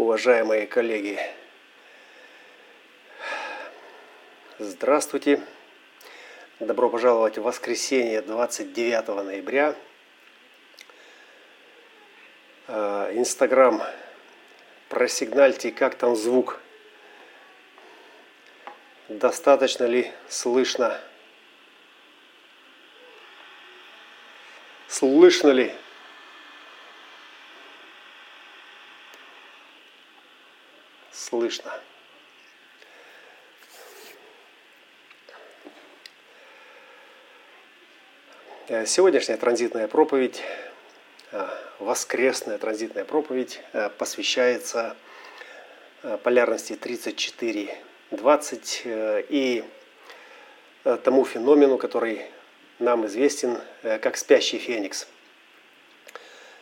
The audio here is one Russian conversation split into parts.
уважаемые коллеги. Здравствуйте. Добро пожаловать в воскресенье 29 ноября. А, Инстаграм, просигнальте, как там звук. Достаточно ли слышно? Слышно ли? Слышно. Э, сегодняшняя транзитная проповедь, э, воскресная транзитная проповедь э, посвящается полярности 34-20 и тому феномену, который нам известен как спящий феникс.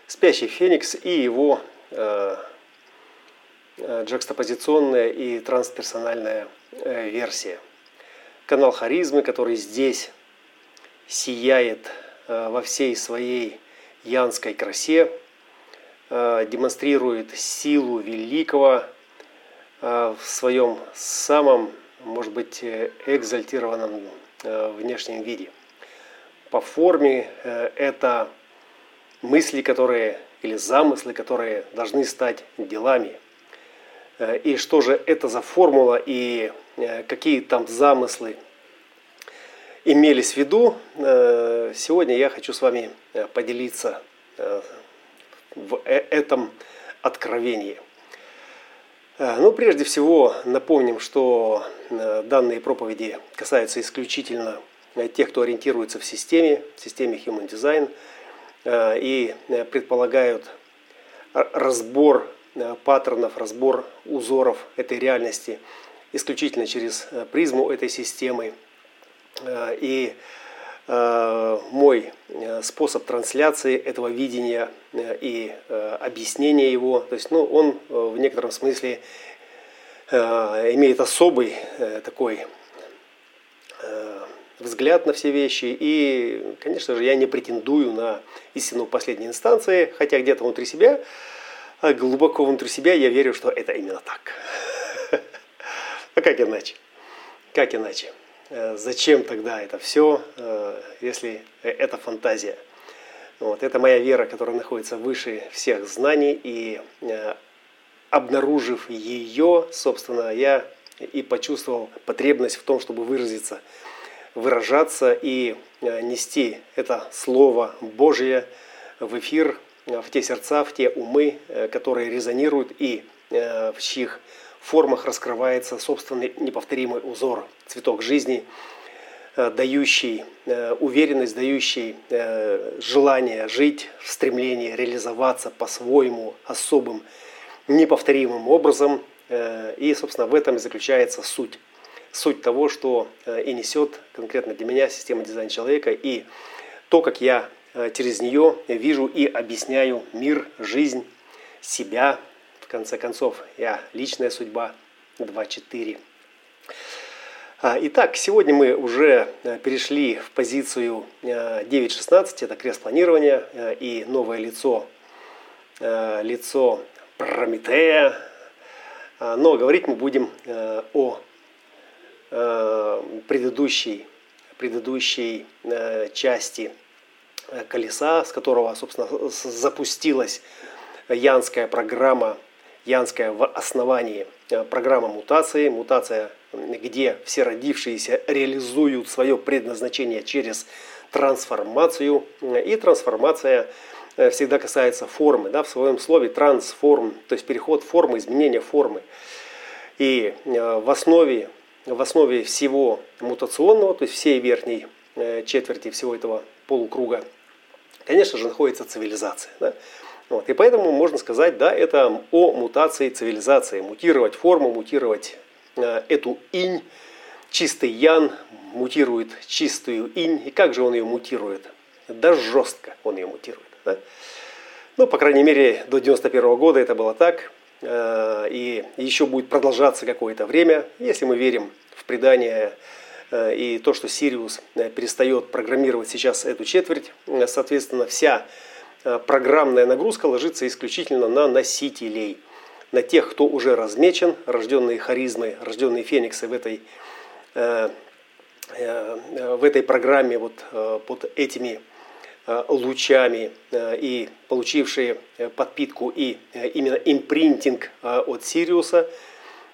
Спящий феникс и его джекстопозиционная и трансперсональная версия. Канал харизмы, который здесь сияет э, во всей своей янской красе, э, демонстрирует силу великого э, в своем самом, может быть, экзальтированном внешнем виде. По форме это мысли, которые или замыслы, которые должны стать делами. И что же это за формула и какие там замыслы имелись в виду, э, сегодня я хочу с вами э, поделиться э, в этом откровении. Ну, прежде всего, напомним, что данные проповеди касаются исключительно тех, кто ориентируется в системе, в системе Human Design, и предполагают разбор паттернов, разбор узоров этой реальности исключительно через призму этой системы – Э, и э, мой э, способ трансляции этого видения и объяснения его, то есть ну, он в некотором смысле имеет особый такой взгляд на все вещи. И, конечно же, я не претендую на истину последней инстанции, хотя где-то внутри себя, глубоко внутри себя я верю, что это именно так. А как иначе? Как иначе? Э, зачем тогда это все, э, если это фантазия? Вот, это моя вера, которая находится выше всех знаний, и э, обнаружив ее, собственно, я и почувствовал потребность в том, чтобы выразиться, выражаться и нести это Слово Божье в эфир, в те сердца, в те умы, которые резонируют и в чьих формах раскрывается собственный неповторимый узор, цветок жизни, э, дающий э, уверенность, дающий э, желание жить, стремление реализоваться по-своему особым, неповторимым образом. И, собственно, в этом и заключается суть. Суть того, что и несет конкретно для меня система дизайна человека, и то, как я через нее вижу и объясняю мир, жизнь, себя, в конце концов, я личная судьба 2.4. А, итак, сегодня мы уже э, перешли в позицию 9.16, э, это крест планирования э, и новое лицо, лицо Прометея. А, но говорить мы будем о предыдущей, предыдущей части колеса, с которого, собственно, запустилась янская программа янская в основании э, программа мутации, мутация, где все родившиеся реализуют свое предназначение через трансформацию. И трансформация э, всегда касается формы, да, в своем слове трансформ, то есть переход формы, изменение формы. И э, в основе, в основе всего мутационного, то есть всей верхней четверти всего этого полукруга, конечно же, находится цивилизация. Да? Вот. И поэтому можно сказать, да, это о мутации цивилизации. Мутировать форму, мутировать э, эту инь, чистый ян мутирует чистую инь. И как же он ее мутирует? Да жестко он ее мутирует. Да? Ну, по крайней мере, до 91 года это было так. Э, и еще будет продолжаться какое-то время, если мы верим в предание и то, что Сириус э, перестает программировать сейчас эту четверть. Соответственно, вся Э, программная нагрузка ложится исключительно на носителей. на тех, кто уже размечен, рожденные харизмой, рожденные фениксы в этой, в этой программе вот под этими лучами и получившие подпитку и именно импринтинг от Сириуса,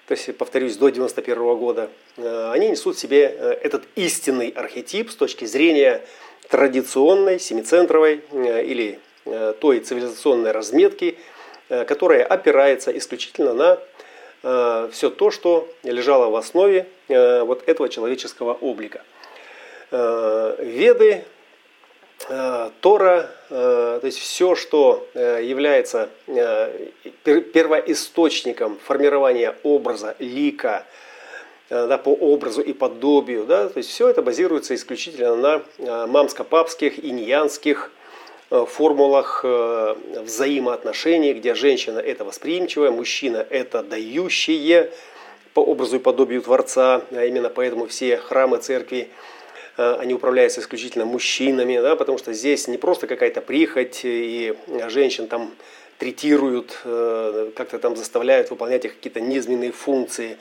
то есть, повторюсь, до 91 года, они несут в себе этот истинный архетип с точки зрения традиционной, семицентровой или той цивилизационной разметки, которая опирается исключительно на все то, что лежало в основе вот этого человеческого облика. Веды Э, Тора, э, то есть все, что э, является первоисточником формирования образа, лика, да, по образу и подобию, да, то есть все это базируется исключительно на мамско-папских, иньянских формулах взаимоотношений, где женщина это восприимчивая, мужчина это дающее по образу и подобию Творца, а именно поэтому все храмы, церкви, Э, они управляются исключительно мужчинами, да, потому что здесь не просто какая-то прихоть, и женщин там третируют, э, как-то там заставляют выполнять их какие-то низменные функции.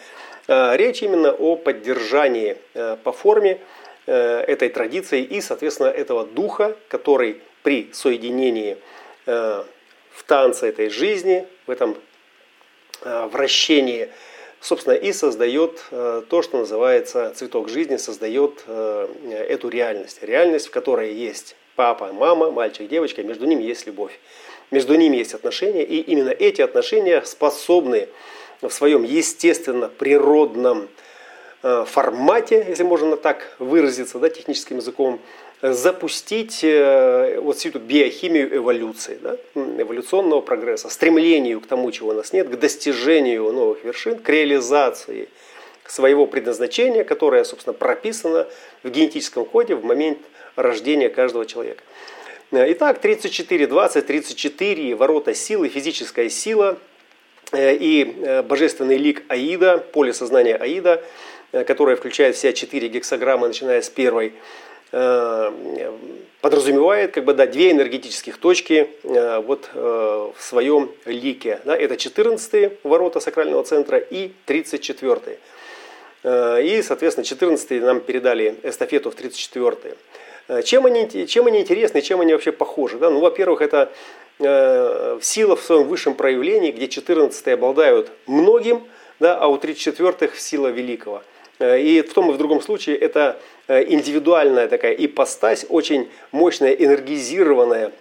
Речь именно о поддержании э, по форме этой традиции и, соответственно, этого духа, который при соединении в танце этой жизни, в этом вращении собственно, и создает э, то, что называется цветок жизни, создает э, эту реальность. Реальность, в которой есть папа, мама, мальчик, девочка, между ними есть любовь. Между ними есть отношения, и именно эти отношения способны в своем естественно природном э, формате, если можно так выразиться да, техническим языком, запустить э, вот всю эту биохимию эволюции, да, эволюционного прогресса, стремлению к тому, чего у нас нет, к достижению новых вершин, к реализации своего предназначения, которое, собственно, прописано в генетическом коде в момент рождения каждого человека. Итак, 34, 20, 34 ворота силы, физическая сила э, и э, божественный лик Аида, поле сознания Аида, которое включает все четыре гексограммы, начиная с первой Э, подразумевает как бы, да, две энергетических точки э, вот, э, в своем лике. Да, это 14 ворота сакрального центра и 34 И, соответственно, 14 нам передали эстафету в 34 чем они, чем они интересны, чем они вообще похожи? Да? Ну, во-первых, это э, сила в своем высшем проявлении, где 14 обладают многим, да, а у 34-х сила великого – Э, и в том и в другом случае это э, индивидуальная такая ипостась, очень мощная, энергизированная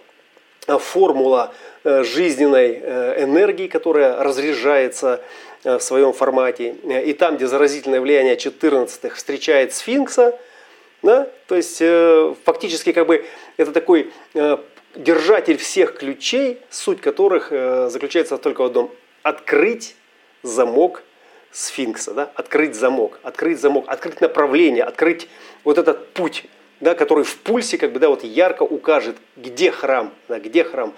э, формула жизненной энергии, которая разряжается в своем формате. И там, где заразительное влияние 14-х встречает сфинкса, да, то есть фактически как бы это такой держатель всех ключей, суть которых заключается только в одном – открыть замок сфинкса, да? открыть замок, открыть замок, открыть направление, открыть вот этот путь, да, который в пульсе как бы, да, вот ярко укажет, где храм, да, где храм.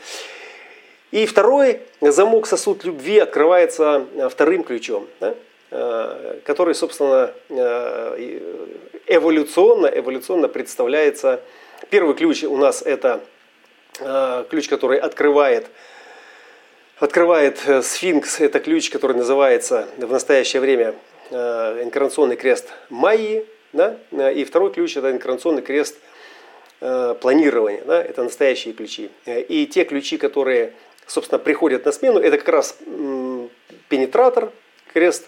И второй замок сосуд любви открывается э, вторым ключом, да, э, который, собственно, э, эволюционно, эволюционно представляется. Первый ключ у нас это ключ, который открывает открывает э, сфинкс, это ключ, который называется в настоящее время э, инкарнационный крест Майи, да? и второй ключ это инкарнационный крест э, планирования, да? это настоящие ключи. И те ключи, которые, собственно, приходят на смену, это как раз пенетратор, крест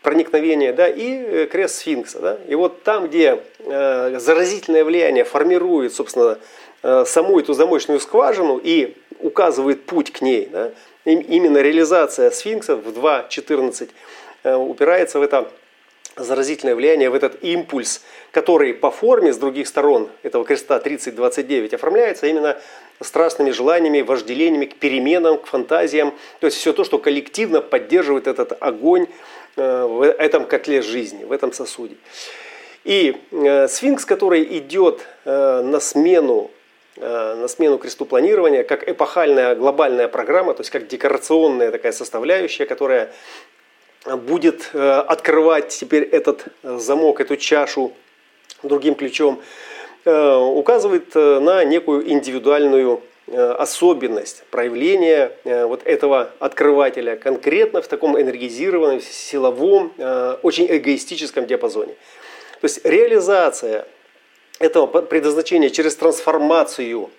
проникновения, да, и крест сфинкса. Да? И вот там, где заразительное влияние формирует, собственно, саму эту замочную скважину и указывает путь к ней, да, именно реализация сфинкса в 2.14 э, упирается в это заразительное влияние, в этот импульс, который по форме с других сторон этого креста 30-29 оформляется именно страстными желаниями, вожделениями к переменам, к фантазиям. То есть все то, что коллективно поддерживает этот огонь э, в этом котле жизни, в этом сосуде. И э, сфинкс, который идет на смену на смену кресту планирования, как эпохальная глобальная программа, то есть как декорационная такая составляющая, которая будет э, открывать теперь этот замок, эту чашу другим ключом, э, указывает на некую индивидуальную особенность проявления вот этого открывателя конкретно в таком энергизированном, силовом, очень эгоистическом диапазоне. То есть реализация этого предназначения через трансформацию,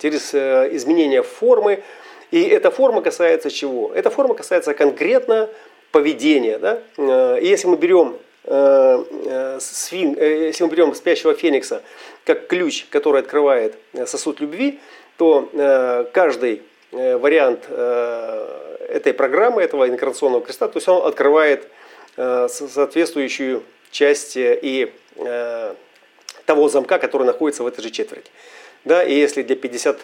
через изменение формы, и эта форма касается чего? Эта форма касается конкретно поведения. Да? И если мы берем Э, э, э, если мы берем спящего феникса как ключ, который открывает сосуд любви, то каждый вариант этой программы, этого инкарнационного креста, то есть он открывает соответствующую часть и того замка, который находится в этой же четверти. Да, и если для 50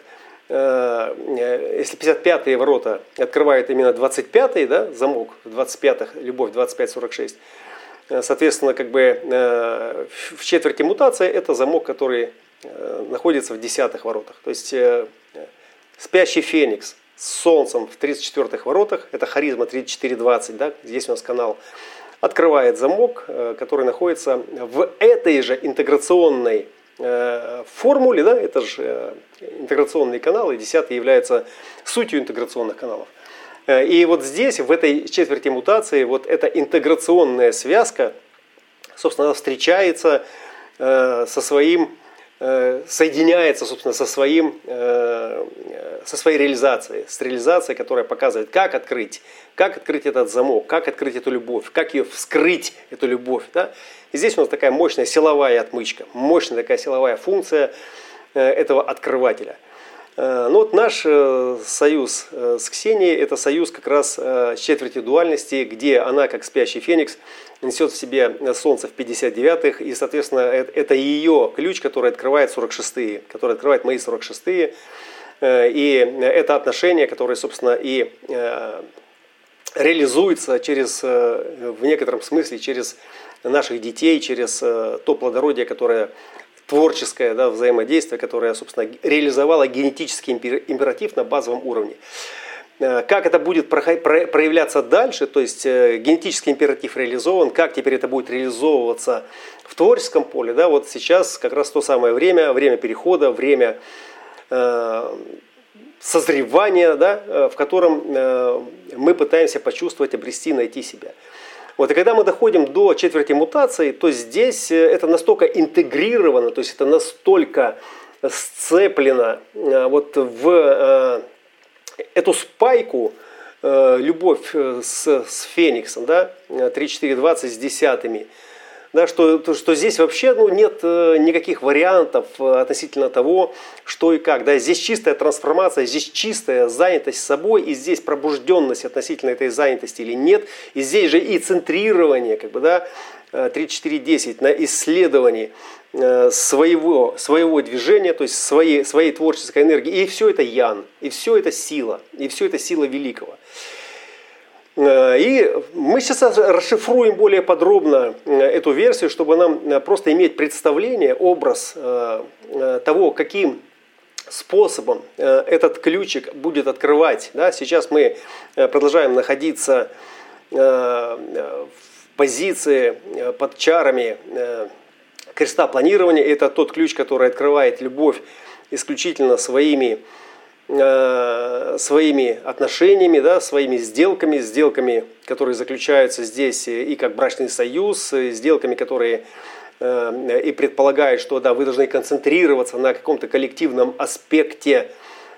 если 55-е ворота открывает именно 25-й да, замок, 25-х, любовь 25-46, Э, соответственно, как бы э, в четверти мутация это замок, который э, находится в десятых воротах. То есть спящий феникс с солнцем в 34-х воротах, это харизма 3420, да, здесь у нас канал, открывает замок, который находится в этой же интеграционной формуле, да, это же интеграционные каналы, десятый является сутью интеграционных каналов. Э, и вот здесь, в этой четверти мутации, вот эта интеграционная связка, собственно, встречается э, со своим, э, соединяется, собственно, со, своим, со своей реализацией, с реализацией, которая показывает, как открыть, как открыть этот замок, как открыть эту любовь, как ее вскрыть, эту любовь. Да? И здесь у нас такая мощная силовая отмычка, мощная такая силовая функция этого открывателя – Э, ну вот наш э, союз э, с Ксенией – это союз как раз четверти дуальности, где она, как спящий феникс, несет в себе Солнце в 59-х, и, соответственно, это ее ключ, который открывает 46-е, который открывает мои 46-е, и это отношение, которое, собственно, и реализуется через, в некотором смысле через наших детей, через то плодородие, которое творческое да, взаимодействие, которое, собственно, реализовало генетический императив на базовом уровне. Э, как это будет проявляться дальше, то есть э, генетический императив реализован, как теперь это будет реализовываться в творческом поле, да, вот сейчас как раз то самое время, время перехода, время э, созревания, да, в котором мы пытаемся почувствовать, обрести, найти себя. Вот, и когда мы доходим до четверти мутации, то здесь это настолько интегрировано, то есть это настолько сцеплено вот в эту спайку, любовь с, с Фениксом, да, 3-4-20 с десятыми, да, что, что здесь вообще ну, нет э, никаких вариантов э, относительно того, что и как. Да. Здесь чистая трансформация, здесь чистая занятость собой, и здесь пробужденность относительно этой занятости или нет. И здесь же и центрирование, как бы, да, 3-4-10 э, на исследовании своего, своего движения, то есть своей, своей творческой энергии. И все это ян, и все это сила, и все это сила великого. Э, и мы сейчас расшифруем более подробно э, эту версию, чтобы нам э, просто иметь представление, образ того, каким способом этот ключик будет открывать. Да, сейчас мы продолжаем находиться в позиции под чарами креста планирования. Это тот ключ, который открывает любовь исключительно своими Э, своими отношениями, да, своими сделками, сделками, которые заключаются здесь и как брачный союз, сделками, которые э, и предполагают, что да, вы должны концентрироваться на каком-то коллективном аспекте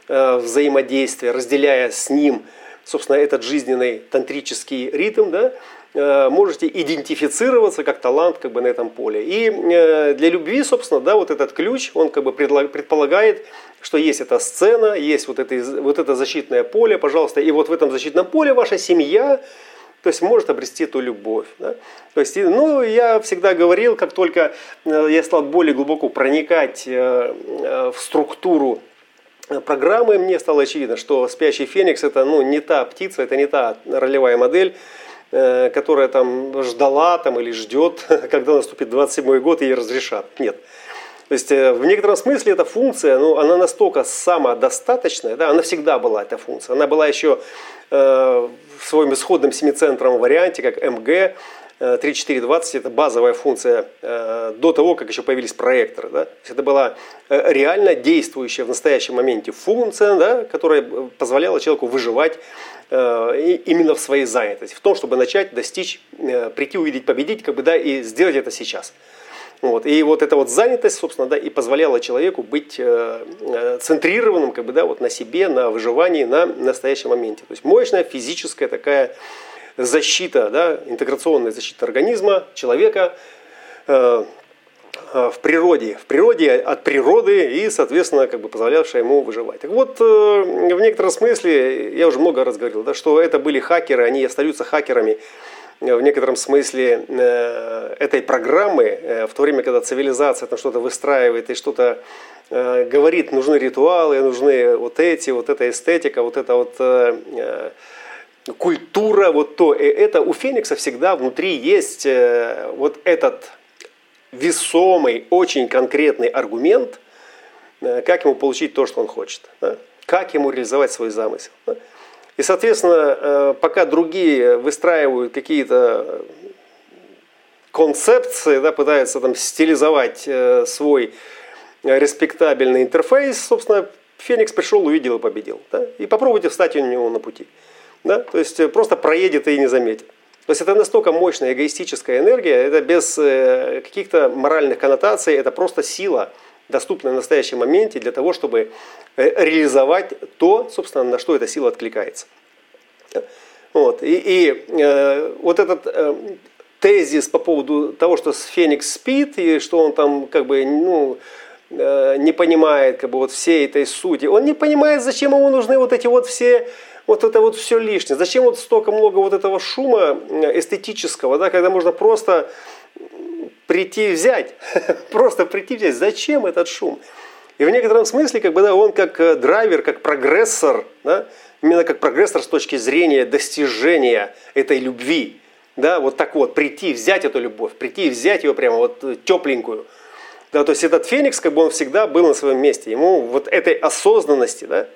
э, взаимодействия, разделяя с ним, собственно, этот жизненный тантрический ритм, да, можете идентифицироваться как талант как бы на этом поле. И для любви, собственно, да, вот этот ключ, он как бы предполагает что есть эта сцена, есть вот это, вот это защитное поле, пожалуйста, и вот в этом защитном поле ваша семья, то есть может обрести эту любовь. Да? То есть, ну, я всегда говорил, как только э, я стал более глубоко проникать э, э, в структуру программы, мне стало очевидно, что спящий феникс это ну, не та птица, это не та ролевая модель, которая там ждала там, или ждет, когда наступит 27 год и ей разрешат. Нет. То есть э, в некотором смысле эта функция, ну, она настолько самодостаточная, да, она всегда была эта функция. Она была еще э, своем исходном семицентровом варианте, как МГ, 3420 это базовая функция до того, как еще появились проекторы. Да? То есть это была реально действующая в настоящем моменте функция, да, которая позволяла человеку выживать именно в своей занятости, в том, чтобы начать достичь, прийти, увидеть, победить, как бы, да, и сделать это сейчас. Вот. И вот эта вот занятость, собственно, да, и позволяла человеку быть э, э, центрированным как бы, да, вот на себе, на выживании, на настоящем моменте. То есть мощная физическая такая защита, да, интеграционная защита организма, человека э, э, в природе, в природе от природы и, соответственно, как бы позволявшая ему выживать. Так вот, э, в некотором смысле, я уже много раз говорил, да, что это были хакеры, они остаются хакерами в некотором смысле э, этой программы, э, в то время, когда цивилизация там что-то выстраивает и что-то э, говорит, нужны ритуалы, нужны вот эти, вот эта эстетика, вот эта вот культура, вот то, и это у Феникса всегда внутри есть вот этот весомый, очень конкретный аргумент, как ему получить то, что он хочет, да? как ему реализовать свой замысел. Да? И, соответственно, э, пока другие выстраивают какие-то концепции, да, пытаются там стилизовать э, свой респектабельный интерфейс, собственно, Феникс пришел, увидел и победил. Да? И попробуйте встать у него на пути. Да? То есть э, просто проедет и не заметит. То есть это настолько мощная эгоистическая энергия, это без каких-то моральных коннотаций, это просто сила, доступная в настоящем моменте для того, чтобы Э, реализовать то, собственно, на что эта сила откликается. Вот. И, и э, вот этот э, тезис по поводу того, что Феникс спит, и что он там как бы, ну, э, не понимает как бы вот всей этой сути. Он не понимает, зачем ему нужны вот эти вот все вот это вот все лишнее. Зачем вот столько много вот этого шума э, эстетического, да, когда можно просто прийти взять, просто прийти взять. Зачем этот шум? И в некотором смысле как бы, да, он как э, драйвер, как прогрессор, да, именно как прогрессор с точки зрения достижения этой любви. Да, вот так вот, прийти, взять эту любовь, прийти и взять ее прямо вот э, тепленькую. Да, то есть этот феникс, как бы он всегда был на своем месте. Ему вот этой осознанности, да,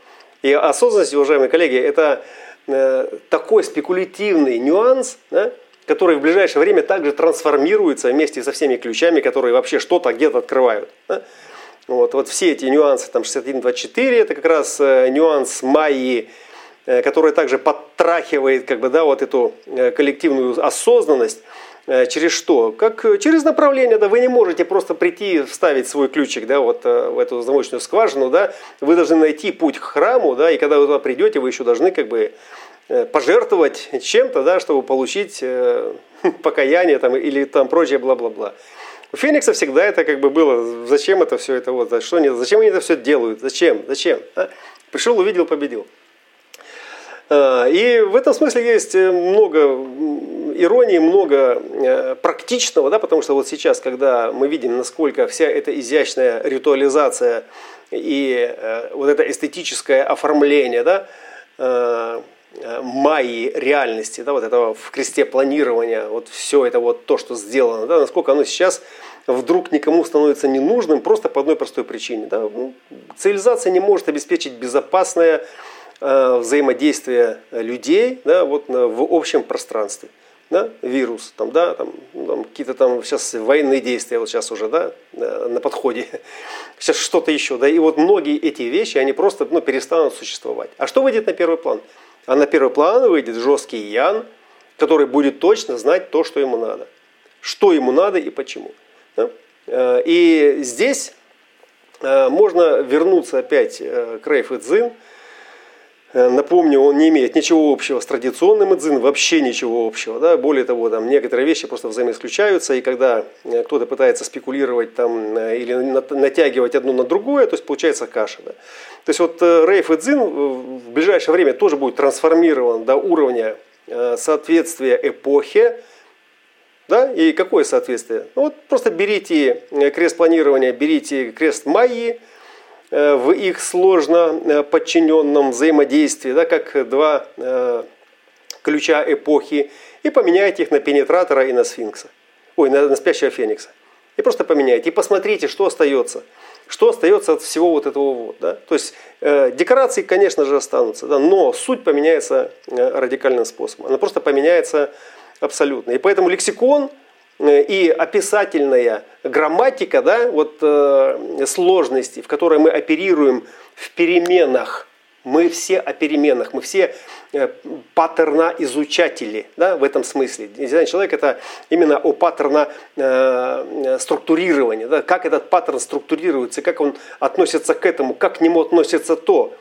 и осознанность, уважаемые коллеги, это э, такой спекулятивный нюанс, да, который в ближайшее время также трансформируется вместе со всеми ключами, которые вообще что-то где-то открывают. Да. Вот, вот все эти нюансы, там 61.24, это как раз э, нюанс Майи, э, который также подтрахивает как бы, да, вот эту коллективную осознанность. Через что? Как через направление, да, вы не можете просто прийти вставить свой ключик, да, вот в эту замочную скважину, да, вы должны найти путь к храму, да, и когда вы туда придете, вы еще должны как бы пожертвовать чем-то, да, чтобы получить покаяние там, или там прочее бла-бла-бла. У Феникса всегда это как бы было, зачем это все это вот, что они, зачем они это все делают, зачем, зачем. А? Пришел, увидел, победил. А, и в этом смысле есть э, много иронии, много э, практичного, да, потому что вот сейчас, когда мы видим, насколько вся эта изящная ритуализация и э, вот это эстетическое оформление, да, майи реальности, да, вот этого в кресте планирования, вот все это вот то, что сделано, да, насколько оно сейчас вдруг никому становится ненужным просто по одной простой причине. Да? Ну, цивилизация не может обеспечить безопасное э, взаимодействие людей да, вот, в общем пространстве. Да? Вирус, там, да, там, ну, там, какие-то там сейчас военные действия, вот сейчас уже да, э, на подходе, сейчас что-то еще. Да? И вот многие эти вещи, они просто ну, перестанут существовать. А что выйдет на первый план? А на первый план выйдет жесткий Ян, который будет точно знать то, что ему надо. Что ему надо и почему. Да? Э, и здесь можно вернуться опять к Рейф Цзин. Напомню, он не имеет ничего общего с традиционным идзин, вообще ничего общего. Да? Более того, там некоторые вещи просто взаимоисключаются, и когда кто-то пытается спекулировать там, или натягивать одно на другое, то есть получается каша. Да? То есть вот Рейф Идзин в ближайшее время тоже будет трансформирован до уровня соответствия эпохе, да? И какое соответствие? Ну, вот просто берите э, крест планирования, берите крест Майи э, в их сложно э, подчиненном взаимодействии, да, как два ключа эпохи, и поменяйте их на пенетратора и на сфинкса. Ой, на, на спящего феникса. И просто поменяйте. И посмотрите, что остается. что остается от всего вот этого вот, да? То есть э, декорации, конечно же, останутся, да, но суть поменяется э, радикальным способом. Она просто поменяется абсолютно. И поэтому лексикон э, и описательная грамматика, да, вот э, сложности, в которой мы оперируем в переменах мы все о переменах, мы все э, паттерна-изучатели да, в этом смысле. Дизайн человек это именно о паттерна э, структурирования, да, как этот паттерн структурируется, как он относится к этому, как к нему относится то,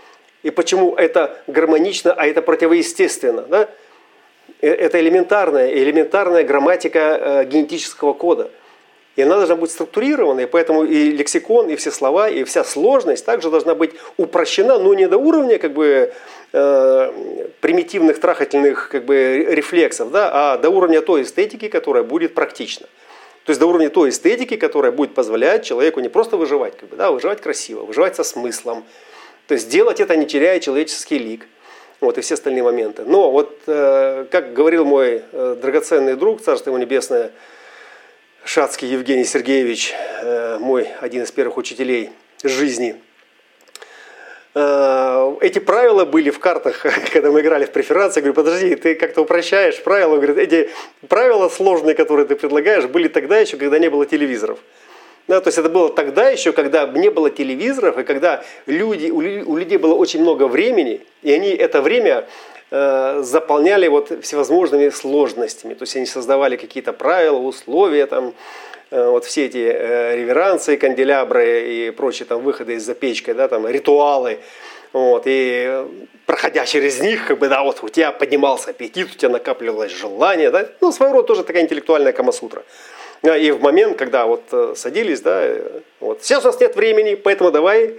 и почему это гармонично, а это противоестественно. Да? Э, это элементарная, элементарная грамматика э, генетического кода – и она должна быть структурированной, поэтому и лексикон, и все слова, и вся сложность также должна быть упрощена, но не до уровня как бы, э, примитивных трахательных как бы, рефлексов, да, а до уровня той эстетики, которая будет практична. То есть до уровня той эстетики, которая будет позволять человеку не просто выживать, как бы, да, а выживать красиво, выживать со смыслом. То есть делать это не теряя человеческий лик. Вот, и все остальные моменты. Но вот, э, как говорил мой э, драгоценный друг, Царство ему небесное, Шацкий Евгений Сергеевич, э, мой один из первых учителей жизни. Эти правила были в картах, когда мы играли в преференции. Я говорю, подожди, ты как-то упрощаешь правила. Он говорит, эти правила сложные, которые ты предлагаешь, были тогда еще, когда не было телевизоров. Да, то есть это было тогда еще, когда не было телевизоров, и когда люди, у людей было очень много времени, и они это время Э, заполняли вот всевозможными сложностями. То есть они создавали какие-то правила, условия, там, э, вот все эти э, реверансы, канделябры и прочие там выходы из-за печкой, да, там, ритуалы. Вот, и проходя через них, как бы, да, вот у тебя поднимался аппетит, у тебя накапливалось желание, да, ну, своего рода тоже такая интеллектуальная камасутра. И в момент, когда вот садились, да, вот, сейчас у нас нет времени, поэтому давай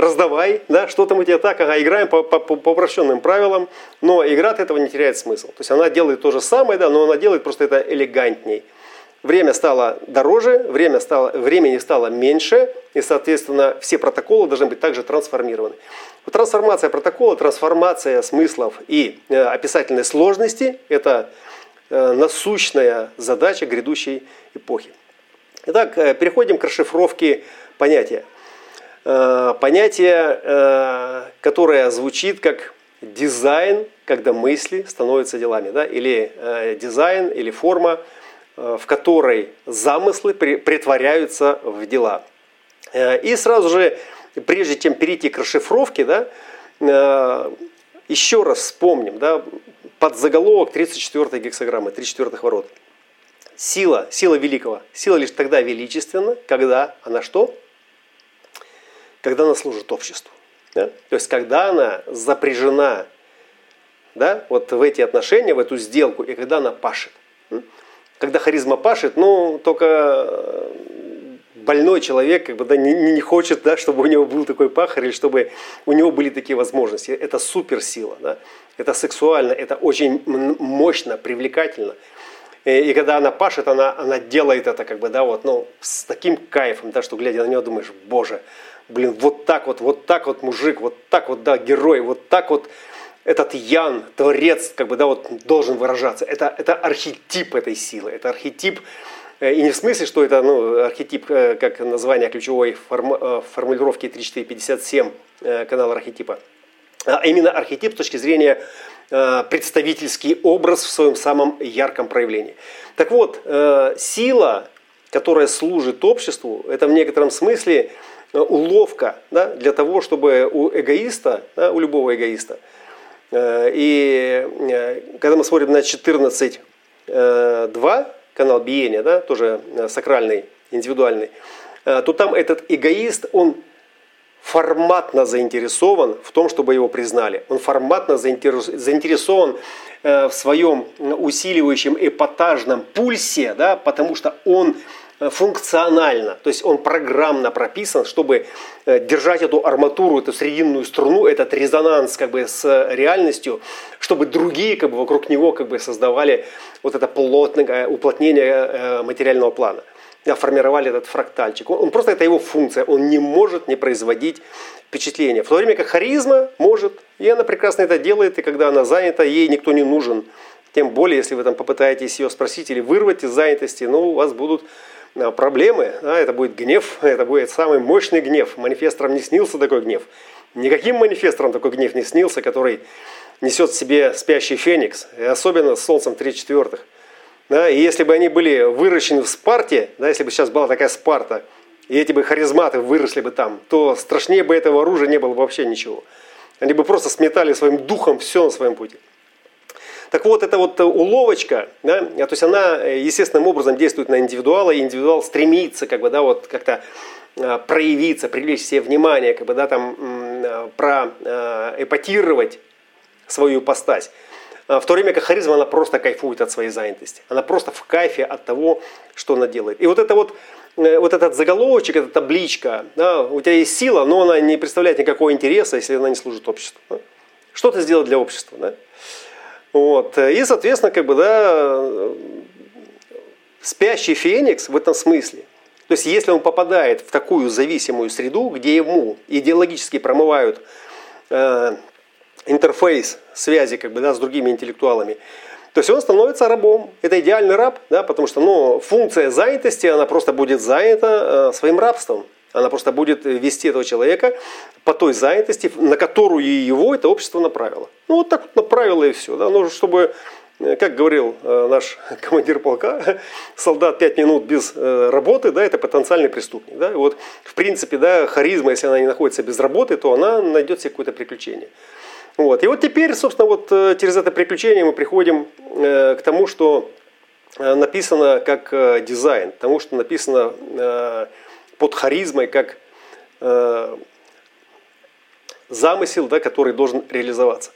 раздавай, да, что там у тебя так, ага, играем по, по, по упрощенным правилам, но игра от этого не теряет смысл. То есть она делает то же самое, да, но она делает просто это элегантней. Время стало дороже, время стало, времени стало меньше, и, соответственно, все протоколы должны быть также трансформированы. Трансформация протокола, трансформация смыслов и э, описательной сложности – это э, насущная задача грядущей эпохи. Итак, э, переходим к расшифровке понятия. Э, понятие, э, которое звучит как дизайн, когда мысли становятся делами, да? или э, дизайн, или форма, в которой замыслы притворяются в дела. И сразу же, прежде чем перейти к расшифровке, да, еще раз вспомним, да, под заголовок 34 гексограммы, 34 ворот. Сила, сила великого. Сила лишь тогда величественна, когда она что? когда она служит обществу. Да? То есть, когда она запряжена да, вот в эти отношения, в эту сделку, и когда она пашет. Когда харизма пашет, ну, только э, больной человек как бы, да, не, не хочет, да, чтобы у него был такой пахарь, или чтобы у него были такие возможности. Это суперсила, да? это сексуально, это очень мощно, привлекательно. И, и когда она пашет, она, она делает это как бы, да, вот, ну, с таким кайфом, да, что глядя на нее думаешь, боже, блин, вот так вот, вот так вот мужик, вот так вот, да, герой, вот так вот этот Ян, творец, как бы, да, вот должен выражаться. Это, это архетип этой силы, это архетип, э, и не в смысле, что это ну, архетип, э, как название ключевой форм, э, формулировки 3457 канала архетипа, а именно архетип с точки зрения представительский образ в своем самом ярком проявлении. Так вот, сила, которая служит обществу, это в некотором смысле Э, уловка да, для того, чтобы у эгоиста, да, у любого эгоиста, э, и э, когда мы смотрим на 14.2, канал биения, да, тоже сакральный, индивидуальный, то там этот эгоист, он форматно заинтересован в том, чтобы его признали. Он форматно заинтересован в своем усиливающем эпатажном пульсе, да, потому что он функционально, то есть он программно прописан, чтобы э, держать эту арматуру, эту срединную струну, этот резонанс как бы с реальностью, чтобы другие как бы вокруг него как бы создавали вот это плотное уплотнение э, материального плана формировали этот фрактальчик. Он, он просто это его функция, он не может не производить впечатление. В то время как харизма может, и она прекрасно это делает, и когда она занята, ей никто не нужен. Тем более, если вы там попытаетесь ее спросить или вырвать из занятости, ну, у вас будут проблемы, да, это будет гнев, это будет самый мощный гнев. Манифесторам не снился такой гнев. Никаким манифесторам такой гнев не снился, который несет в себе спящий феникс, и особенно с солнцем 3 четвертых. Да, и если бы они были выращены в Спарте, да, если бы сейчас была такая Спарта, и эти бы харизматы выросли бы там, то страшнее бы этого оружия не было бы вообще ничего. Они бы просто сметали своим духом все на своем пути. Так вот, эта вот уловочка, да, то есть она э, естественным образом действует на индивидуала, и индивидуал стремится как бы, да, вот как-то э, проявиться, привлечь себе внимание, как бы, да, там, э, проэпатировать свою постась. В то время как харизма, она просто кайфует от своей занятости. Она просто в кайфе от того, что она делает. И вот это вот вот этот заголовочек, эта табличка, да, у тебя есть сила, но она не представляет никакого интереса, если она не служит обществу. Что ты сделал для общества? Да? Вот. И, соответственно, как бы, да, спящий феникс в этом смысле. То есть, если он попадает в такую зависимую среду, где ему идеологически промывают э, интерфейс связи как бы, да, с другими интеллектуалами, то есть он становится рабом. Это идеальный раб, да, потому что ну, функция занятости, она просто будет занята э, своим рабством. Она просто будет вести этого человека по той занятости, на которую его это общество направило. Ну вот так вот направило и все. Да? Ну, чтобы, э, как говорил э, наш командир полка, солдат 5 минут без э, работы, да, это потенциальный преступник. Да? Вот, в принципе, да, харизма, если она не находится без работы, то она найдет себе какое-то приключение. Вот. И вот теперь, собственно, вот через это приключение мы приходим к тому, что написано как дизайн, тому, что написано под харизмой как э, замысел, да, который должен реализоваться.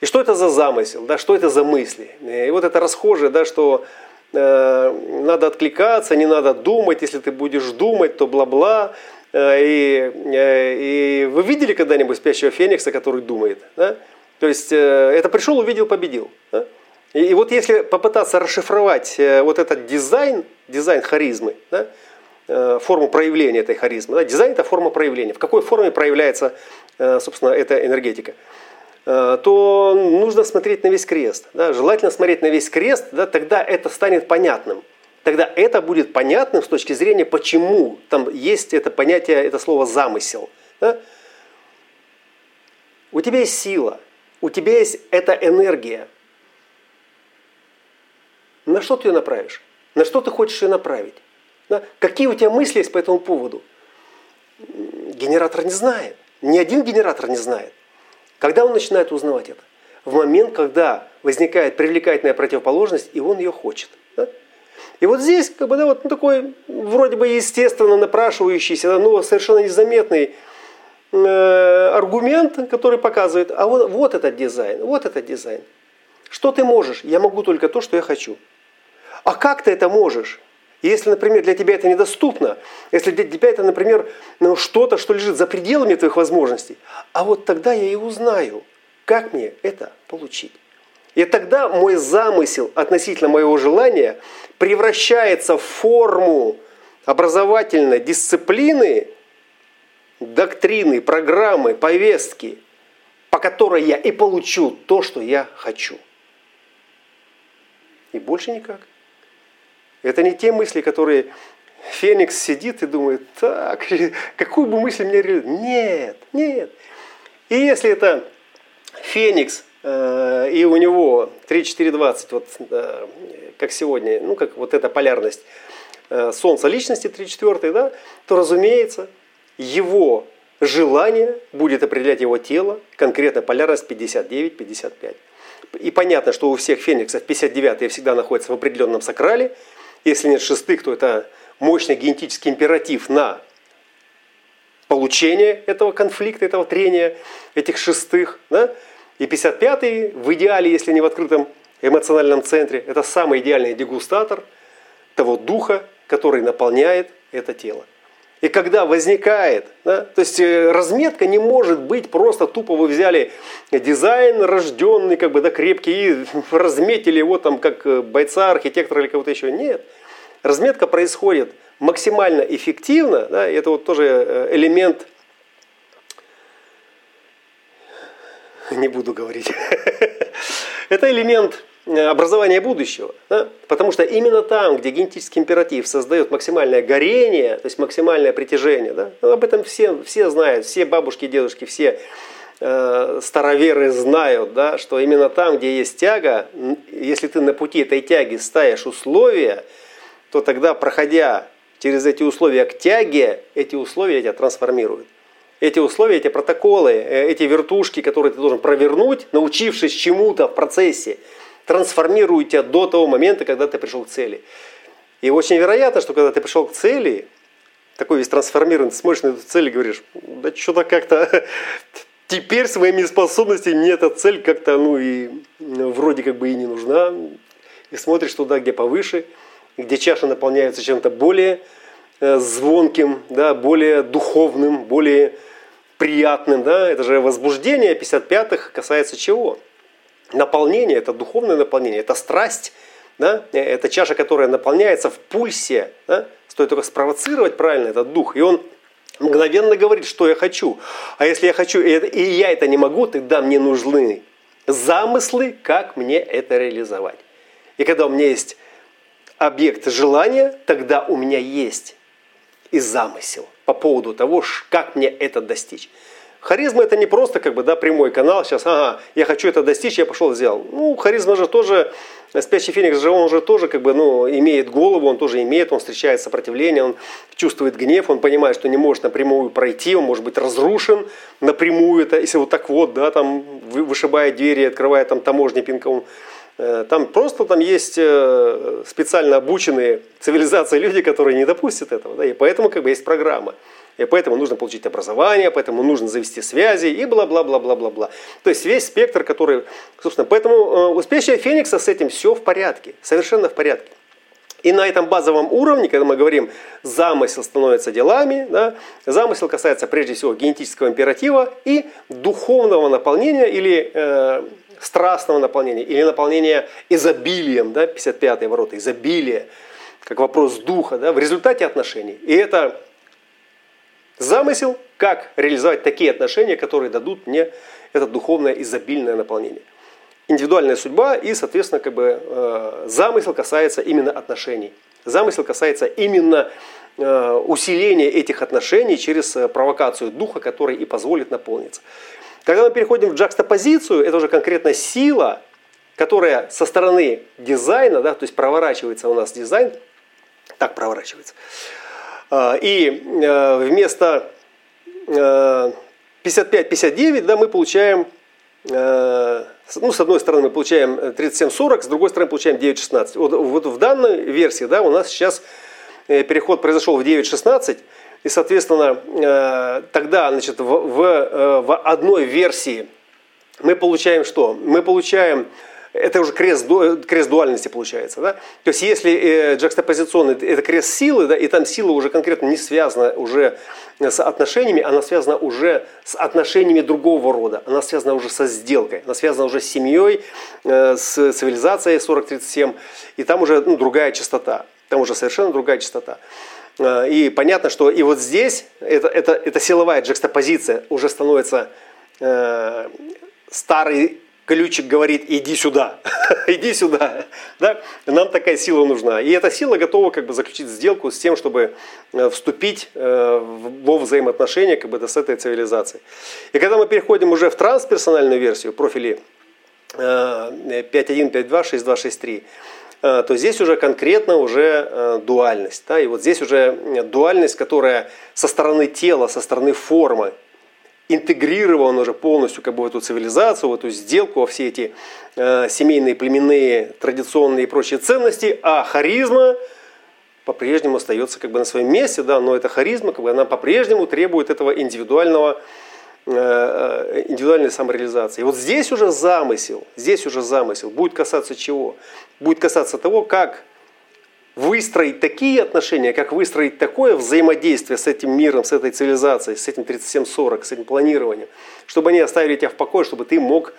И что это за замысел, да, что это за мысли? И вот это расхожее, да, что э, надо откликаться, не надо думать, если ты будешь думать, то бла-бла. Э, и, э, и вы видели когда-нибудь спящего феникса, который думает? Да? То есть э, это пришел, увидел, победил. Да? И, и вот если попытаться расшифровать вот этот дизайн, дизайн харизмы, да, Э, форму проявления этой харизмы. Да? Дизайн – это форма проявления. В какой форме проявляется, э, собственно, эта энергетика? Э, то нужно смотреть на весь крест. Да? Желательно смотреть на весь крест, да? тогда это станет понятным. Тогда это будет понятным с точки зрения, почему там есть это понятие, это слово «замысел». Да? У тебя есть сила, у тебя есть эта энергия. На что ты ее направишь? На что ты хочешь ее направить? Да? Какие у тебя мысли есть по этому поводу? Генератор не знает. Ни один генератор не знает. Когда он начинает узнавать это? В момент, когда возникает привлекательная противоположность, и он ее хочет. Да? И вот здесь как бы, да, вот, ну, такой вроде бы естественно напрашивающийся, но совершенно незаметный э, аргумент, который показывает, а вот, вот этот дизайн, вот этот дизайн. Что ты можешь? Я могу только то, что я хочу. А как ты это можешь? Если, например, для тебя это недоступно, если для тебя это, например, ну, что-то, что лежит за пределами твоих возможностей, а вот тогда я и узнаю, как мне это получить. И тогда мой замысел относительно моего желания превращается в форму образовательной дисциплины, доктрины, программы, повестки, по которой я и получу то, что я хочу. И больше никак. Это не те мысли, которые Феникс сидит и думает, так, какую бы мысль мне реализовать? Нет, нет. И если это Феникс, э, и у него 3-4-20, вот э, как сегодня, ну как вот эта полярность э, Солнца личности 3-4, да, то разумеется, его желание будет определять его тело, конкретно полярность 59-55. И понятно, что у всех фениксов 59 всегда находятся в определенном сакрале, если нет шестых, то это мощный генетический императив на получение этого конфликта, этого трения, этих шестых. Да? И 55-й в идеале, если не в открытом эмоциональном центре, это самый идеальный дегустатор того духа, который наполняет это тело. И когда возникает, да, то есть э, разметка не может быть просто тупо вы взяли дизайн рожденный, как бы, да, крепкий, и разметили его там как э, бойца, архитектора или кого-то еще. Нет. Разметка происходит максимально эффективно, да, это вот тоже э, элемент, не буду говорить, это элемент образования будущего. Да? Потому что именно там, где генетический императив создает максимальное горение, то есть максимальное притяжение, да? ну, об этом все, все знают, все бабушки, дедушки, все э, староверы знают, да, что именно там, где есть тяга, если ты на пути этой тяги ставишь условия, то тогда, проходя через эти условия к тяге, эти условия тебя трансформируют эти условия, эти протоколы, э, эти вертушки, которые ты должен провернуть, научившись чему-то в процессе, трансформируют тебя до того момента, когда ты пришел к цели. И очень вероятно, что когда ты пришел к цели, такой весь трансформированный, ты смотришь на эту цель и говоришь, да что-то как-то теперь своими способностями мне эта цель как-то, ну и ну, вроде как бы и не нужна. И смотришь туда, где повыше, где чаша наполняется чем-то более э, звонким, да, более духовным, более приятным, да, это же возбуждение 55-х касается чего? Наполнение, это духовное наполнение, это страсть, да, это чаша, которая наполняется в пульсе, да, стоит только спровоцировать правильно этот дух, и он мгновенно говорит, что я хочу. А если я хочу, и я это не могу, тогда мне нужны замыслы, как мне это реализовать. И когда у меня есть объект желания, тогда у меня есть и замысел по поводу того, как мне это достичь. Харизма это не просто как бы да, прямой канал, сейчас, ага, я хочу это достичь, я пошел сделал. Ну, харизма же тоже, спящий феникс же, он же тоже как бы, ну, имеет голову, он тоже имеет, он встречает сопротивление, он чувствует гнев, он понимает, что не может напрямую пройти, он может быть разрушен напрямую, это, если вот так вот, да, там, вышибает двери, открывает там таможни пинком, Э, там просто там есть э, специально обученные цивилизации люди, которые не допустят этого. Да, и поэтому как бы есть программа. И поэтому нужно получить образование, поэтому нужно завести связи и бла-бла-бла-бла-бла-бла. То есть весь спектр, который, собственно, поэтому э, успешная Феникса с этим все в порядке, совершенно в порядке. И на этом базовом уровне, когда мы говорим, замысел становится делами, да, замысел касается прежде всего генетического императива и духовного наполнения или э, страстного наполнения или наполнения изобилием, да, 55-е ворота, изобилие, как вопрос духа, да, в результате отношений. И это замысел, как реализовать такие отношения, которые дадут мне это духовное изобильное наполнение. Индивидуальная судьба и, соответственно, как бы, э, замысел касается именно отношений. Замысел касается именно э, усиления этих отношений через э, провокацию духа, который и позволит наполниться. Когда мы переходим в джакстопозицию, это уже конкретно сила, которая со стороны дизайна, да, то есть проворачивается у нас дизайн, так проворачивается. А, и э, вместо 55-59 э, да, мы получаем, э, ну, с одной стороны мы получаем 37-40, с другой стороны получаем 9-16. Вот, вот в данной версии да, у нас сейчас переход произошел в 9-16, и, соответственно, тогда значит, в, в, в одной версии мы получаем что? Мы получаем это уже крест, крест дуальности получается. Да? То есть если э, джакстопозиционный это крест силы, да, и там сила уже конкретно не связана уже с отношениями, она связана уже с отношениями другого рода, она связана уже со сделкой, она связана уже с семьей, с цивилизацией 4037, и там уже ну, другая частота, там уже совершенно другая частота. Э, и понятно, что и вот здесь это, это, это силовая джекстопозиция уже становится э, старый ключик говорит, иди сюда, иди сюда. Да? Нам такая сила нужна. И эта сила готова как бы, заключить сделку с тем, чтобы э, вступить э, во взаимоотношения как бы, с этой цивилизацией. И когда мы переходим уже в трансперсональную версию профилей 5.1, 5.2, 6.2, 6.3, Э, то здесь уже конкретно уже э, дуальность. Да? И вот здесь уже дуальность, которая со стороны тела, со стороны формы интегрирован уже полностью как бы в эту цивилизацию, в эту сделку, во все эти э, семейные, племенные, традиционные и прочие ценности, а харизма по-прежнему остается как бы на своем месте, да, но эта харизма, как бы, она по-прежнему требует этого индивидуального Э, э, индивидуальной самореализации. И вот здесь уже замысел, здесь уже замысел будет касаться чего? Будет касаться того, как выстроить такие отношения, как выстроить такое взаимодействие с этим миром, с этой цивилизацией, с этим 3740, с этим планированием, чтобы они оставили тебя в покое, чтобы ты мог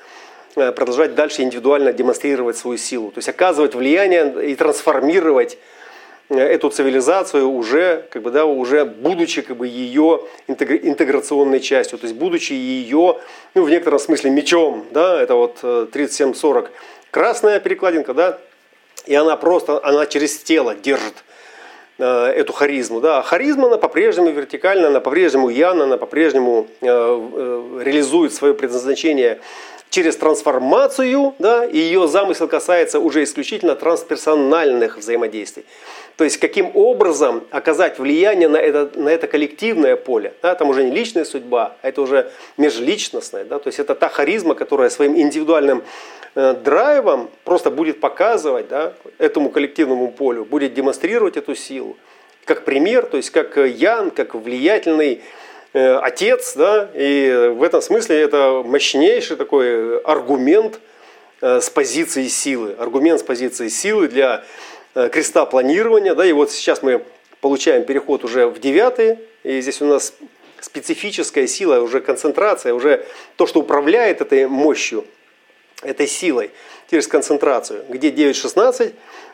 э, продолжать дальше индивидуально демонстрировать свою силу, то есть оказывать влияние и трансформировать эту цивилизацию уже, как бы, да, уже будучи как бы, ее интеграционной частью, то есть будучи ее, ну, в некотором смысле мечом, да, это вот 3740 красная перекладинка, да, и она просто, она через тело держит э, эту харизму. Да. А харизма, она по-прежнему вертикальна, она по-прежнему яна, она по-прежнему э, э, реализует свое предназначение через трансформацию, да, и ее замысел касается уже исключительно трансперсональных взаимодействий. То есть каким образом оказать влияние на это, на это коллективное поле. Да, там уже не личная судьба, а это уже межличностное. Да, то есть это та харизма, которая своим индивидуальным драйвом просто будет показывать да, этому коллективному полю, будет демонстрировать эту силу. Как пример, то есть как Ян, как влиятельный э, отец, да, и в этом смысле это мощнейший такой аргумент э, с позиции силы, аргумент с позиции силы для Э, креста планирования. Да, и вот сейчас мы получаем переход уже в девятый. И здесь у нас специфическая сила, уже концентрация, уже то, что управляет этой мощью, этой силой через концентрацию. Где 9.16,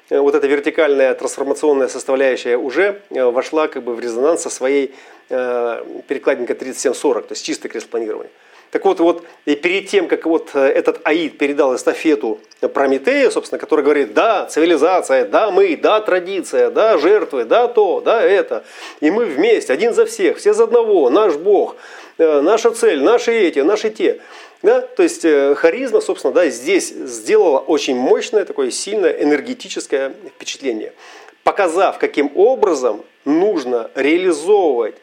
э, вот эта вертикальная трансформационная составляющая уже э, вошла как бы в резонанс со своей перекладинкой 3740, то есть чистое крест планирования. Так вот, вот и перед тем, как вот э, этот Аид передал эстафету Прометею, собственно, который говорит, да, цивилизация, да, мы, да, традиция, да, жертвы, да, то, да, это. И мы вместе, один за всех, все за одного, наш Бог, э, наша цель, наши эти, наши те. Да? То есть э, харизма, собственно, да, здесь сделала очень мощное, такое сильное энергетическое впечатление. Показав, каким образом нужно реализовывать,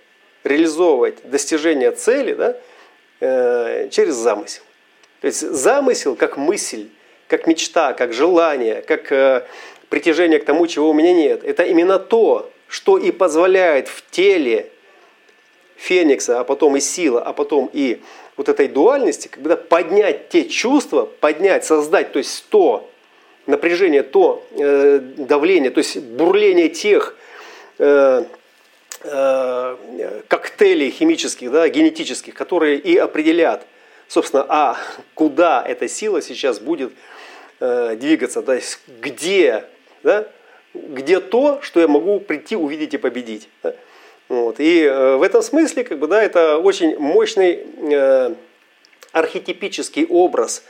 реализовывать достижение цели, да, Э, через замысел. То есть замысел как мысль, как мечта, как желание, как э, притяжение к тому, чего у меня нет. Это именно то, что и позволяет в теле Феникса, а потом и сила, а потом и вот этой дуальности, когда поднять те чувства, поднять, создать, то есть то напряжение, то э, давление, то есть бурление тех э, Э, коктейлей химических, да, генетических, которые и определят, собственно, а куда эта сила сейчас будет э, двигаться, то есть где, да, где то, что я могу прийти, увидеть и победить. Да? Вот. И э, в этом смысле, как бы, да, это очень мощный э, архетипический образ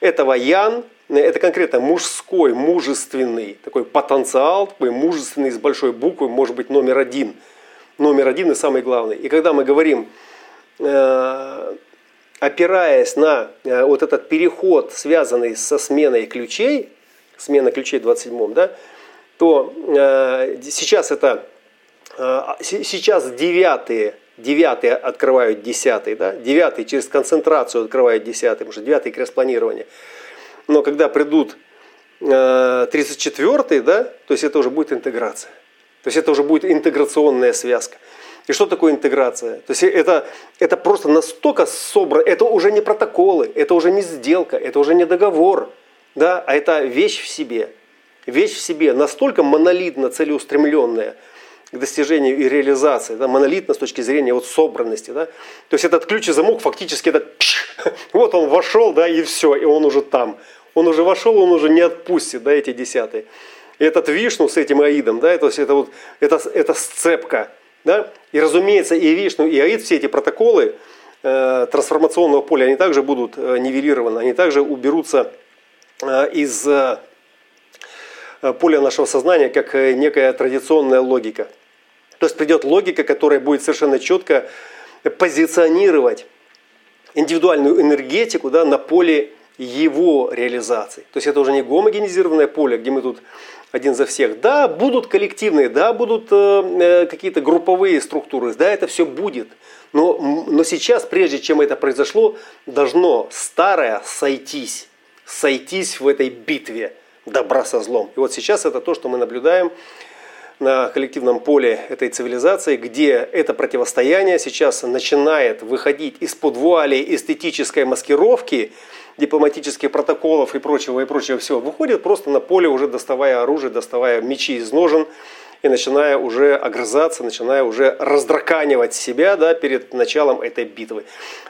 этого ян, это конкретно мужской, мужественный такой потенциал, такой мужественный с большой буквы, может быть, номер один – номер один и самый главный. И когда мы говорим, э, опираясь на э, вот этот переход, связанный со сменой ключей, смена ключей в 27 да, то э, сейчас это сейчас девятые, девятые открывают десятый, да, девятый через концентрацию открывают десятый, потому что девятый крест планирования. Но когда придут 34 да, то есть это уже будет интеграция. То есть это уже будет интеграционная связка. И что такое интеграция? То есть это, это просто настолько собрано, это уже не протоколы, это уже не сделка, это уже не договор, да, а это вещь в себе. Вещь в себе настолько монолитно целеустремленная к достижению и реализации, да, монолитно с точки зрения вот собранности. Да. То есть этот ключ и замок фактически это вот он вошел, да, и все, и он уже там. Он уже вошел, он уже не отпустит, да, эти десятые этот Вишну с этим Аидом, да, это, это, вот, это, это сцепка. Да? И разумеется, и Вишну, и Аид, все эти протоколы э, трансформационного поля, они также будут э, нивелированы, они также уберутся э, из э, поля нашего сознания, как э, некая традиционная логика. То есть придет логика, которая будет совершенно четко позиционировать индивидуальную энергетику да, на поле его реализации. То есть это уже не гомогенизированное поле, где мы тут один за всех. Да, будут коллективные, да, будут э, э, какие-то групповые структуры, да, это все будет. Но, но сейчас, прежде чем это произошло, должно старое сойтись, сойтись в этой битве добра со злом. И вот сейчас это то, что мы наблюдаем на коллективном поле этой цивилизации, где это противостояние сейчас начинает выходить из-под вуали эстетической маскировки, дипломатических протоколов и прочего, и прочего всего, выходит просто на поле, уже доставая оружие, доставая мечи из ножен и начиная уже огрызаться, начиная уже раздраканивать себя да, перед началом этой битвы.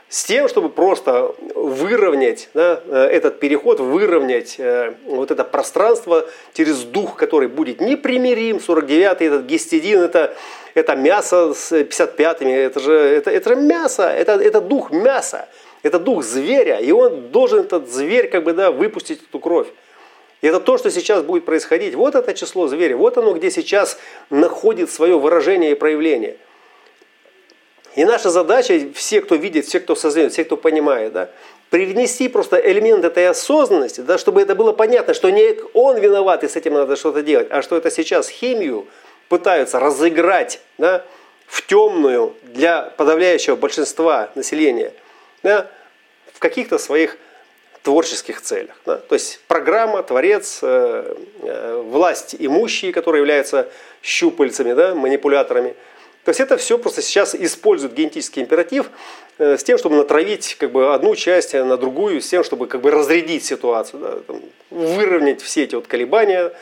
С тем, чтобы просто выровнять да, э, этот переход, выровнять э, вот это пространство через дух, который будет непримирим. 49-й, этот гестидин, это, это мясо с 55-ми, это же это, это мясо, это, это дух мяса, это дух зверя, и он должен, этот зверь, как бы, да, выпустить эту кровь. И это то, что сейчас будет происходить. Вот это число зверя, вот оно, где сейчас находит свое выражение и проявление. И наша задача, все, кто видит, все, кто создает, все, кто понимает, да, привнести просто элемент этой осознанности, да, чтобы это было понятно, что не он виноват и с этим надо что-то делать, а что это сейчас химию пытаются разыграть да, в темную для подавляющего большинства населения да, в каких-то своих творческих целях. Да? То есть программа, творец, э, э, власть имущие, которые являются щупальцами, да, манипуляторами. То есть это все просто сейчас используют генетический императив э, с тем, чтобы натравить как бы, одну часть на другую, с тем, чтобы как бы, разрядить ситуацию, да, там, выровнять все эти вот колебания.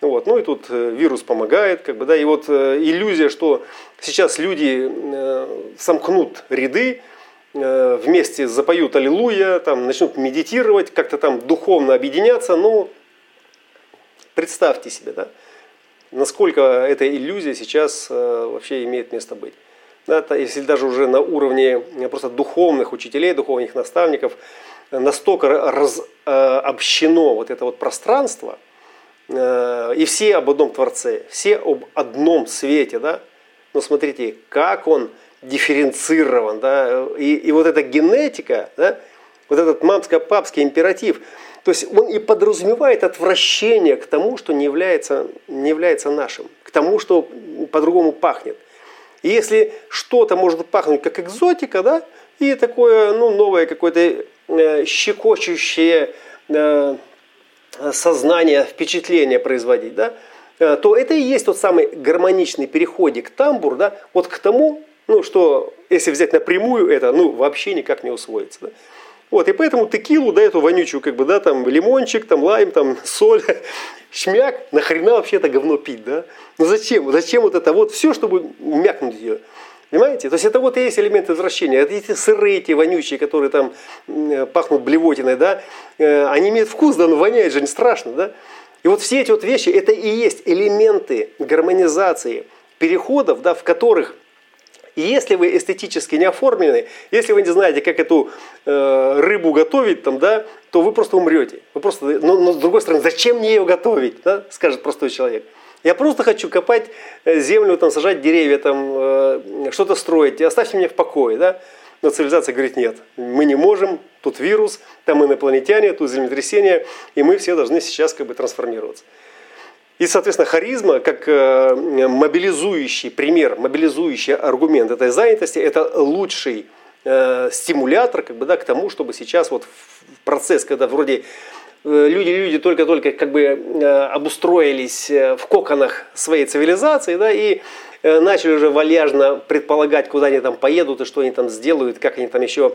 Вот. Ну и тут вирус помогает. Как бы, да, и вот иллюзия, что сейчас люди сомкнут ряды, Э, вместе запоют Аллилуйя, там, начнут медитировать, как-то там духовно объединяться, ну, представьте себе, да, насколько эта иллюзия сейчас э, вообще имеет место быть. Да, если даже уже на уровне э, просто духовных учителей, духовных наставников настолько раз, общено вот это вот пространство, и все об одном Творце, все об одном свете, да, но смотрите, как он дифференцирован, да, и, и вот эта генетика, да, вот этот мамско-папский императив, то есть он и подразумевает отвращение к тому, что не является, не является нашим, к тому, что по-другому пахнет. И если что-то может пахнуть как экзотика, да, и такое, ну, новое какое-то э, щекочущее э, сознание, впечатление производить, да, э, то это и есть тот самый гармоничный переходик тамбур, да, вот к тому, ну, что, если взять напрямую это, ну, вообще никак не усвоится. Да? Вот, и поэтому текилу, да, эту вонючую, как бы, да, там, лимончик, там, лайм, там, соль, шмяк, нахрена вообще это говно пить, да? Ну, зачем? Зачем вот это вот все, чтобы мякнуть ее? Понимаете? То есть это вот и есть элемент извращения. Это эти сырые, эти вонючие, которые там пахнут блевотиной, да, э, они имеют вкус, да, но воняет же не страшно, да? И вот все эти вот вещи, это и есть элементы гармонизации переходов, да, в которых и если вы эстетически не оформлены, если вы не знаете, как эту э, рыбу готовить, там, да, то вы просто умрете. Вы просто, но, но с другой стороны, зачем мне ее готовить, да, скажет простой человек. Я просто хочу копать э, землю, там, сажать деревья, там, э, что-то строить. Оставьте меня в покое. Да? Но цивилизация говорит, нет, мы не можем, тут вирус, там инопланетяне, тут землетрясение, и мы все должны сейчас как бы трансформироваться. И, соответственно, харизма, как э, мобилизующий пример, мобилизующий аргумент этой занятости, это лучший э, стимулятор как бы, да, к тому, чтобы сейчас вот процесс, когда вроде люди-люди э, только-только как бы обустроились в коконах своей цивилизации, да, и начали уже вальяжно предполагать, куда они там поедут и что они там сделают, как они там еще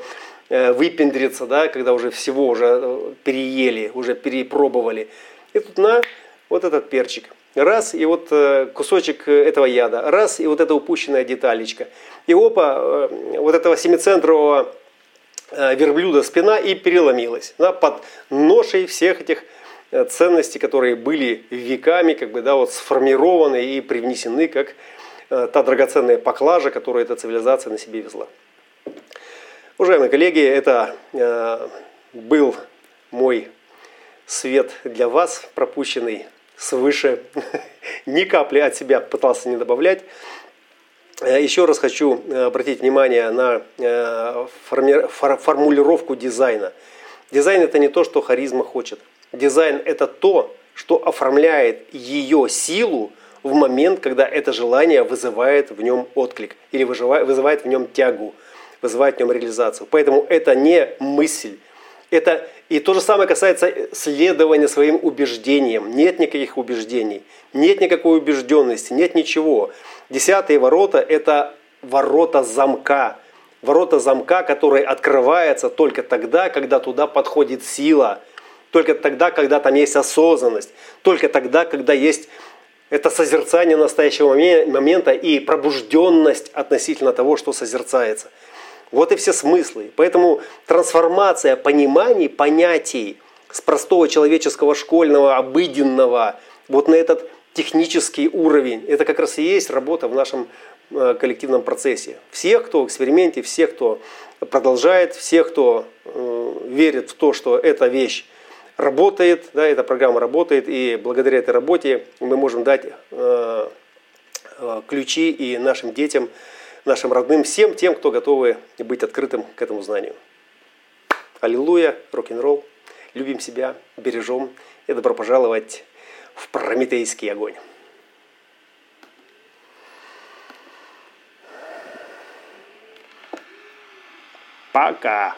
выпендрятся, да, когда уже всего уже переели, уже перепробовали. И тут на вот этот перчик. Раз, и вот э, кусочек этого яда. Раз, и вот эта упущенная деталечка. И опа, э, вот этого семицентрового э, верблюда спина и переломилась да, под ношей всех этих ценностей, которые были веками как бы, да, вот сформированы и привнесены как та драгоценная поклажа, которую эта цивилизация на себе везла. Уважаемые коллеги, это был мой свет для вас, пропущенный свыше, ни капли от себя пытался не добавлять. Э, еще раз хочу э, обратить внимание на э, формулировку дизайна. Дизайн это не то, что харизма хочет. Дизайн это то, что оформляет ее силу в момент, когда это желание вызывает в нем отклик или вызывает в нем тягу, вызывает в нем реализацию. Поэтому это не мысль, это и то же самое касается следования своим убеждениям. Нет никаких убеждений, нет никакой убежденности, нет ничего. Десятые ворота – это ворота замка. Ворота замка, который открывается только тогда, когда туда подходит сила. Только тогда, когда там есть осознанность. Только тогда, когда есть Это созерцание настоящего момента и пробужденность относительно того, что созерцается. Вот и все смыслы. Поэтому трансформация пониманий, понятий с простого человеческого, школьного, обыденного вот на этот технический уровень, это как раз и есть работа в нашем э, коллективном процессе. Всех, кто в эксперименте, всех, кто продолжает, всех, кто э, верит в то, что эта вещь работает, да, эта программа работает, и благодаря этой работе мы можем дать э, ключи и нашим детям, нашим родным, всем тем, кто готовы быть открытым к этому знанию. Аллилуйя, рок-н-ролл, любим себя, бережем и добро пожаловать в прометейский огонь. Пока!